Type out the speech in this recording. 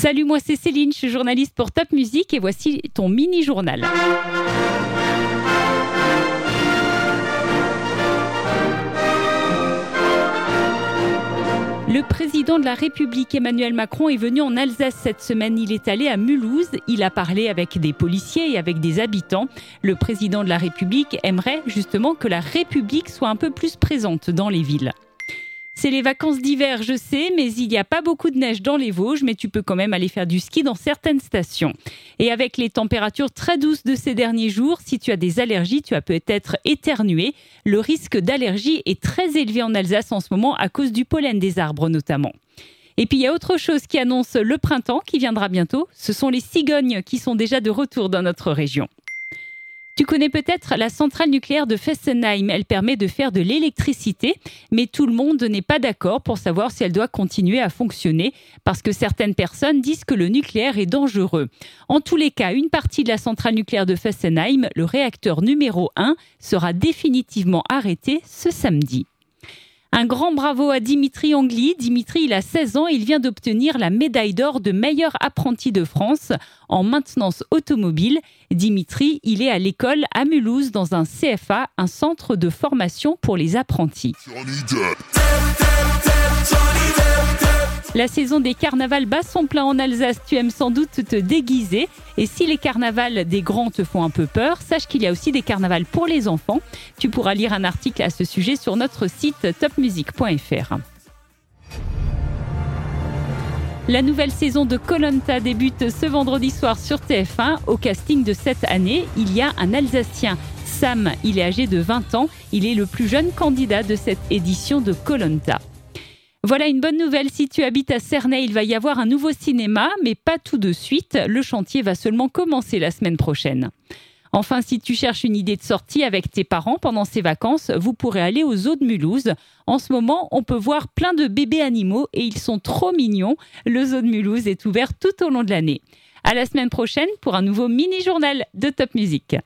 Salut, moi c'est Céline, je suis journaliste pour Top Music et voici ton mini-journal. Le président de la République Emmanuel Macron est venu en Alsace cette semaine. Il est allé à Mulhouse. Il a parlé avec des policiers et avec des habitants. Le président de la République aimerait justement que la République soit un peu plus présente dans les villes. C'est les vacances d'hiver, je sais, mais il n'y a pas beaucoup de neige dans les Vosges, mais tu peux quand même aller faire du ski dans certaines stations. Et avec les températures très douces de ces derniers jours, si tu as des allergies, tu as peut-être éternué. Le risque d'allergie est très élevé en Alsace en ce moment à cause du pollen des arbres notamment. Et puis il y a autre chose qui annonce le printemps qui viendra bientôt, ce sont les cigognes qui sont déjà de retour dans notre région. Tu connais peut-être la centrale nucléaire de Fessenheim. Elle permet de faire de l'électricité, mais tout le monde n'est pas d'accord pour savoir si elle doit continuer à fonctionner, parce que certaines personnes disent que le nucléaire est dangereux. En tous les cas, une partie de la centrale nucléaire de Fessenheim, le réacteur numéro 1, sera définitivement arrêté ce samedi. Un grand bravo à Dimitri Angli. Dimitri, il a 16 ans et il vient d'obtenir la médaille d'or de meilleur apprenti de France en maintenance automobile. Dimitri, il est à l'école à Mulhouse dans un CFA, un centre de formation pour les apprentis. La saison des carnavals bat son plein en Alsace. Tu aimes sans doute te déguiser. Et si les carnavals des grands te font un peu peur, sache qu'il y a aussi des carnavals pour les enfants. Tu pourras lire un article à ce sujet sur notre site topmusic.fr. La nouvelle saison de Colanta débute ce vendredi soir sur TF1. Au casting de cette année, il y a un Alsacien. Sam, il est âgé de 20 ans. Il est le plus jeune candidat de cette édition de Colanta. Voilà une bonne nouvelle. Si tu habites à Cernay, il va y avoir un nouveau cinéma, mais pas tout de suite. Le chantier va seulement commencer la semaine prochaine. Enfin, si tu cherches une idée de sortie avec tes parents pendant ces vacances, vous pourrez aller aux Zoo de Mulhouse. En ce moment, on peut voir plein de bébés animaux et ils sont trop mignons. Le Zoo de Mulhouse est ouvert tout au long de l'année. À la semaine prochaine pour un nouveau mini-journal de Top Music.